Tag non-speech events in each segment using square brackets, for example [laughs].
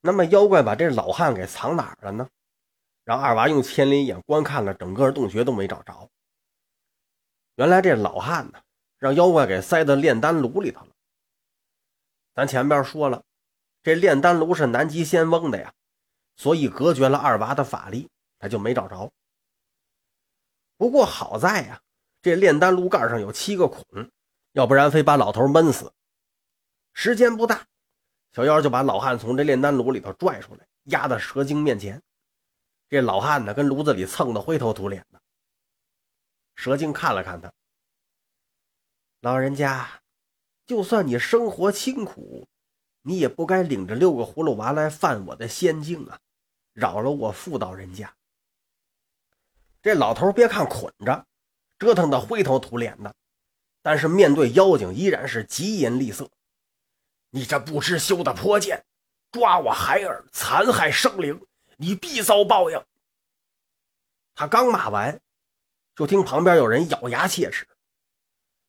那么妖怪把这老汉给藏哪儿了呢？让二娃用千里眼观看了整个洞穴都没找着。原来这老汉呢，让妖怪给塞到炼丹炉里头了。咱前边说了，这炼丹炉是南极仙翁的呀，所以隔绝了二娃的法力，他就没找着。不过好在呀，这炼丹炉盖上有七个孔，要不然非把老头闷死。时间不大，小妖就把老汉从这炼丹炉里头拽出来，压到蛇精面前。这老汉呢，跟炉子里蹭的灰头土脸的。蛇精看了看他，老人家，就算你生活清苦，你也不该领着六个葫芦娃来犯我的仙境啊，扰了我妇道人家。这老头别看捆着，折腾的灰头土脸的，但是面对妖精依然是疾言厉色。你这不知羞的泼贱，抓我孩儿，残害生灵，你必遭报应。他刚骂完，就听旁边有人咬牙切齿：“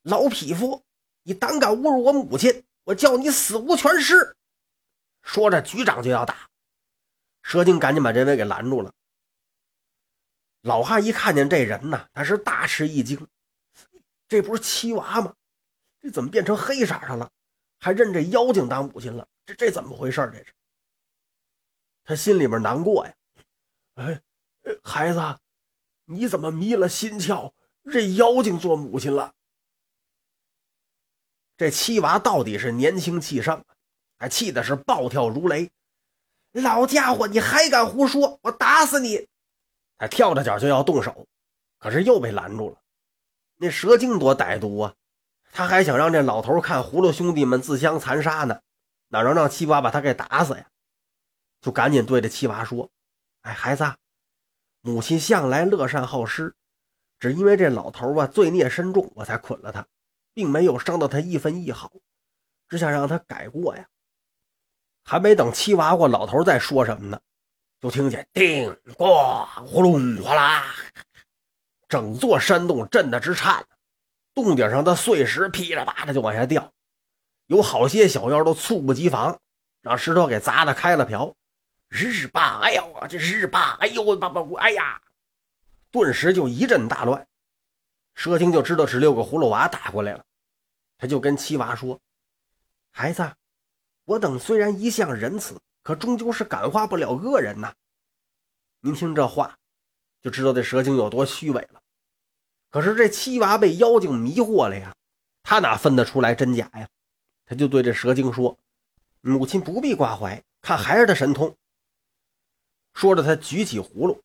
老匹夫，你胆敢侮辱我母亲，我叫你死无全尸！”说着局长就要打，蛇精赶紧把这位给拦住了。老汉一看见这人呢，他是大吃一惊，这不是七娃吗？这怎么变成黑色的了？还认这妖精当母亲了？这这怎么回事？这是他心里面难过呀。哎，孩子，你怎么迷了心窍，认妖精做母亲了？这七娃到底是年轻气盛，还气的是暴跳如雷。老家伙，你还敢胡说？我打死你！他跳着脚就要动手，可是又被拦住了。那蛇精多歹毒啊！他还想让这老头看葫芦兄弟们自相残杀呢，哪能让七娃把他给打死呀？就赶紧对着七娃说：“哎，孩子，母亲向来乐善好施，只因为这老头啊罪孽深重，我才捆了他，并没有伤到他一分一毫，只想让他改过呀。”还没等七娃或老头再说什么呢。就听见叮咣呼隆哗啦，整座山洞震得直颤，洞顶上的碎石噼里啪啦就往下掉，有好些小妖都猝不及防，让石头给砸得开了瓢。日吧，哎呦，这日吧，哎呦，我爸爸，哎呀，顿时就一阵大乱。蛇精就知道是六个葫芦娃打过来了，他就跟七娃说：“孩子，我等虽然一向仁慈。”可终究是感化不了恶人呐！您听这话，就知道这蛇精有多虚伪了。可是这七娃被妖精迷惑了呀，他哪分得出来真假呀？他就对这蛇精说：“母亲不必挂怀，看孩儿的神通。”说着，他举起葫芦，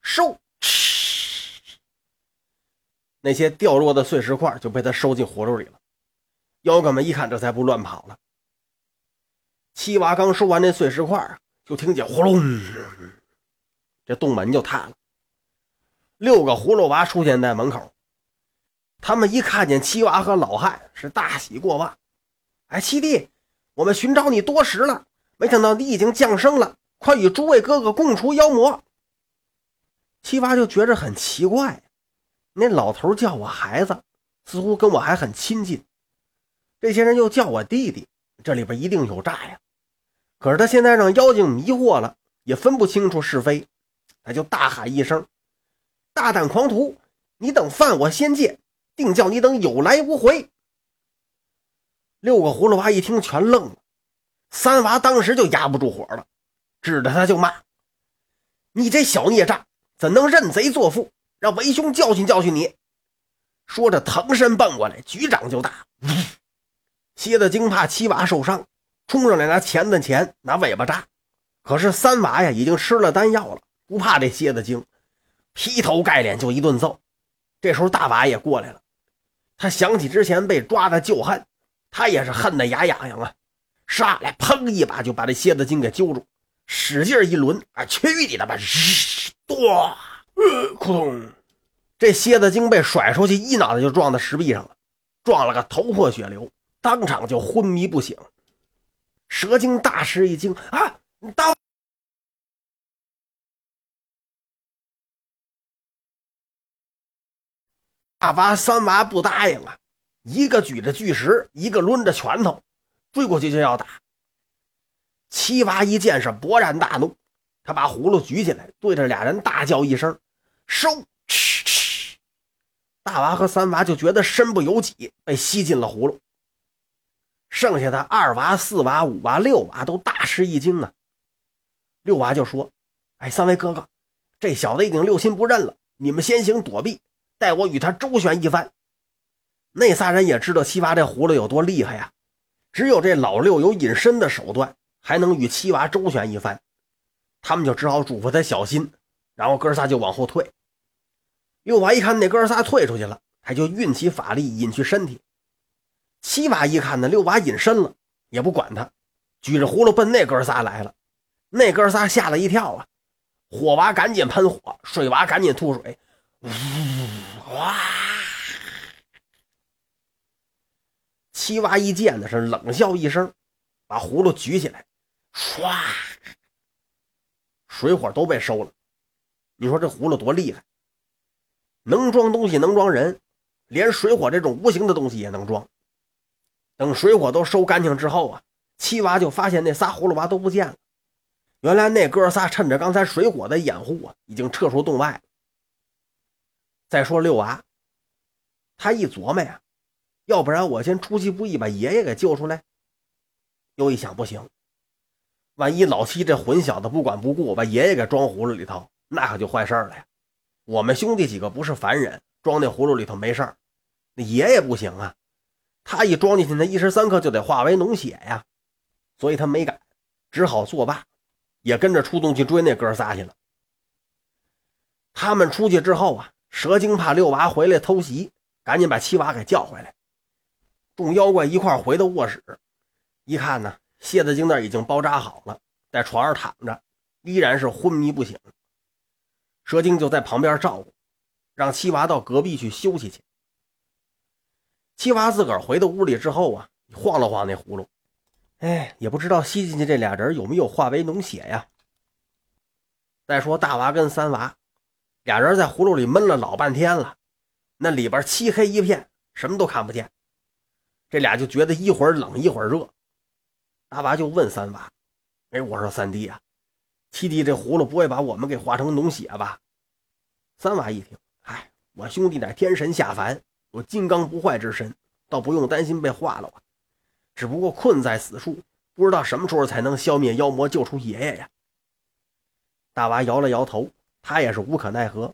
收，那些掉落的碎石块就被他收进葫芦里了。妖怪们一看，这才不乱跑了。七娃刚收完那碎石块啊，就听见呼隆，这洞门就塌了。六个葫芦娃出现在门口，他们一看见七娃和老汉，是大喜过望。哎，七弟，我们寻找你多时了，没想到你已经降生了，快与诸位哥哥共除妖魔。七娃就觉着很奇怪，那老头叫我孩子，似乎跟我还很亲近；这些人又叫我弟弟，这里边一定有诈呀。可是他现在让妖精迷惑了，也分不清楚是非，他就大喊一声：“大胆狂徒，你等犯我仙界，定叫你等有来无回！”六个葫芦娃一听，全愣了。三娃当时就压不住火了，指着他就骂：“你这小孽障，怎能认贼作父？让为兄教训教训你！”说着，腾身奔过来，举掌就打。蝎子精怕七娃受伤。冲上来拿钳子钳，拿尾巴扎，可是三娃呀已经吃了丹药了，不怕这蝎子精，劈头盖脸就一顿揍。这时候大娃也过来了，他想起之前被抓的旧恨，他也是恨得牙痒痒啊，上来砰一把就把这蝎子精给揪住，使劲一抡，啊，去你的吧！哆，扑通，这蝎子精被甩出去，一脑袋就撞到石壁上了，撞了个头破血流，当场就昏迷不醒。蛇精大吃一惊啊！大大娃三娃不答应啊，一个举着巨石，一个抡着拳头，追过去就要打。七娃一见是勃然大怒，他把葫芦举起来，对着俩人大叫一声：“收！”，大娃和三娃就觉得身不由己，被吸进了葫芦。剩下的二娃、四娃、五娃、六娃都大吃一惊啊！六娃就说：“哎，三位哥哥，这小子已经六亲不认了，你们先行躲避，待我与他周旋一番。”那仨人也知道七娃这葫芦有多厉害呀，只有这老六有隐身的手段，还能与七娃周旋一番。他们就只好嘱咐他小心，然后哥仨就往后退。六娃一看那哥仨退出去了，他就运起法力隐去身体。七娃一看呢，六娃隐身了，也不管他，举着葫芦奔那哥仨来了。那哥仨吓了一跳啊！火娃赶紧喷火，水娃赶紧吐水，呜 [laughs] 哇！七娃一见呢，是冷笑一声，把葫芦举起来，唰，水火都被收了。你说这葫芦多厉害？能装东西，能装人，连水火这种无形的东西也能装。等水火都收干净之后啊，七娃就发现那仨葫芦娃都不见了。原来那哥仨趁着刚才水火的掩护啊，已经撤出洞外了。再说六娃，他一琢磨呀。要不然我先出其不意把爷爷给救出来。又一想，不行，万一老七这混小子不管不顾，把爷爷给装葫芦里头，那可就坏事了呀。我们兄弟几个不是凡人，装那葫芦里头没事儿，那爷爷不行啊，他一装进去，那一时三刻就得化为脓血呀。所以他没敢，只好作罢，也跟着出动去追那哥仨去了。他们出去之后啊，蛇精怕六娃回来偷袭，赶紧把七娃给叫回来。众妖怪一块回到卧室，一看呢，蝎子精那已经包扎好了，在床上躺着，依然是昏迷不醒。蛇精就在旁边照顾，让七娃到隔壁去休息去。七娃自个儿回到屋里之后啊，晃了晃那葫芦，哎，也不知道吸进去这俩人有没有化为脓血呀。再说大娃跟三娃，俩人在葫芦里闷了老半天了，那里边漆黑一片，什么都看不见。这俩就觉得一会儿冷一会儿热，大娃就问三娃：“哎，我说三弟啊，七弟这葫芦不会把我们给化成脓血吧？”三娃一听：“哎，我兄弟乃天神下凡，有金刚不坏之身，倒不用担心被化了。只不过困在死处，不知道什么时候才能消灭妖魔，救出爷爷呀。”大娃摇了摇头，他也是无可奈何，